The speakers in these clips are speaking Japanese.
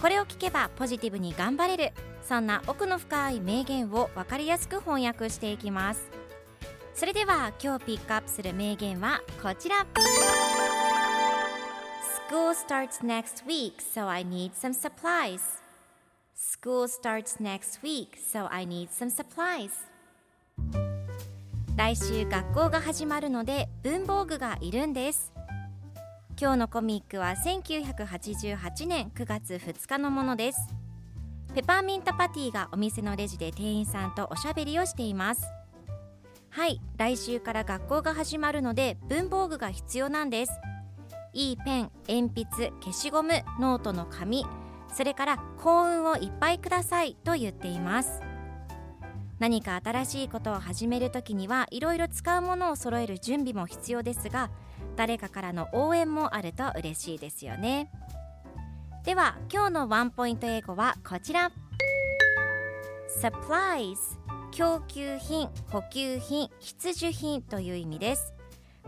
これを聞けばポジティブに頑張れるそんな奥の深い名言を分かりやすく翻訳していきますそれでは今日ピックアップする名言はこちら School starts next week so I need some supplies School starts next week, so I need some supplies. 来週学校が始まるので文房具がいるんです。今日のコミックは1988年9月2日のものです。ペパーミントパティがお店のレジで店員さんとおしゃべりをしています。はい、来週から学校が始まるので文房具が必要なんです。いいペン、鉛筆、消しゴム、ノートの紙、それから幸運をいっぱいくださいと言っています何か新しいことを始めるときにはいろいろ使うものを揃える準備も必要ですが誰かからの応援もあると嬉しいですよね。では今日のワンポイント英語はこちら。Supplies 供給品、補給品、必需品という意味です。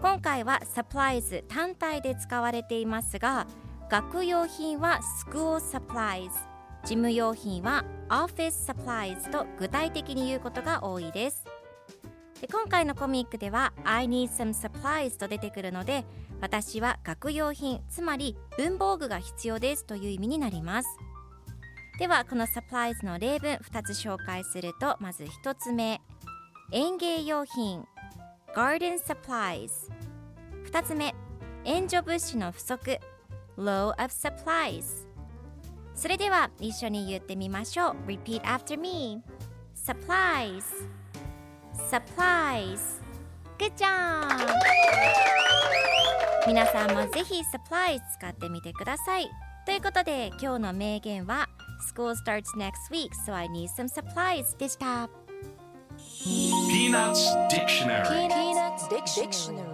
今回は Supplies 単体で使われていますが学用品は School Supplies 事務用品は Office Supplies と具体的に言うことが多いです。で今回のコミックでは I need some supplies と出てくるので私は学用品つまり文房具が必要ですという意味になります。ではこの supplies の例文2つ紹介するとまず1つ目。園芸用品 Garden Supplies 2つ目。援助物資の不足 low of supplies それでは一緒に言ってみましょう Repeat after me supplies supplies Good job 皆さんもぜひ supplies 使ってみてくださいということで今日の名言は School starts next week so I need some supplies でした Peanuts Dictionary Peanuts Dictionary.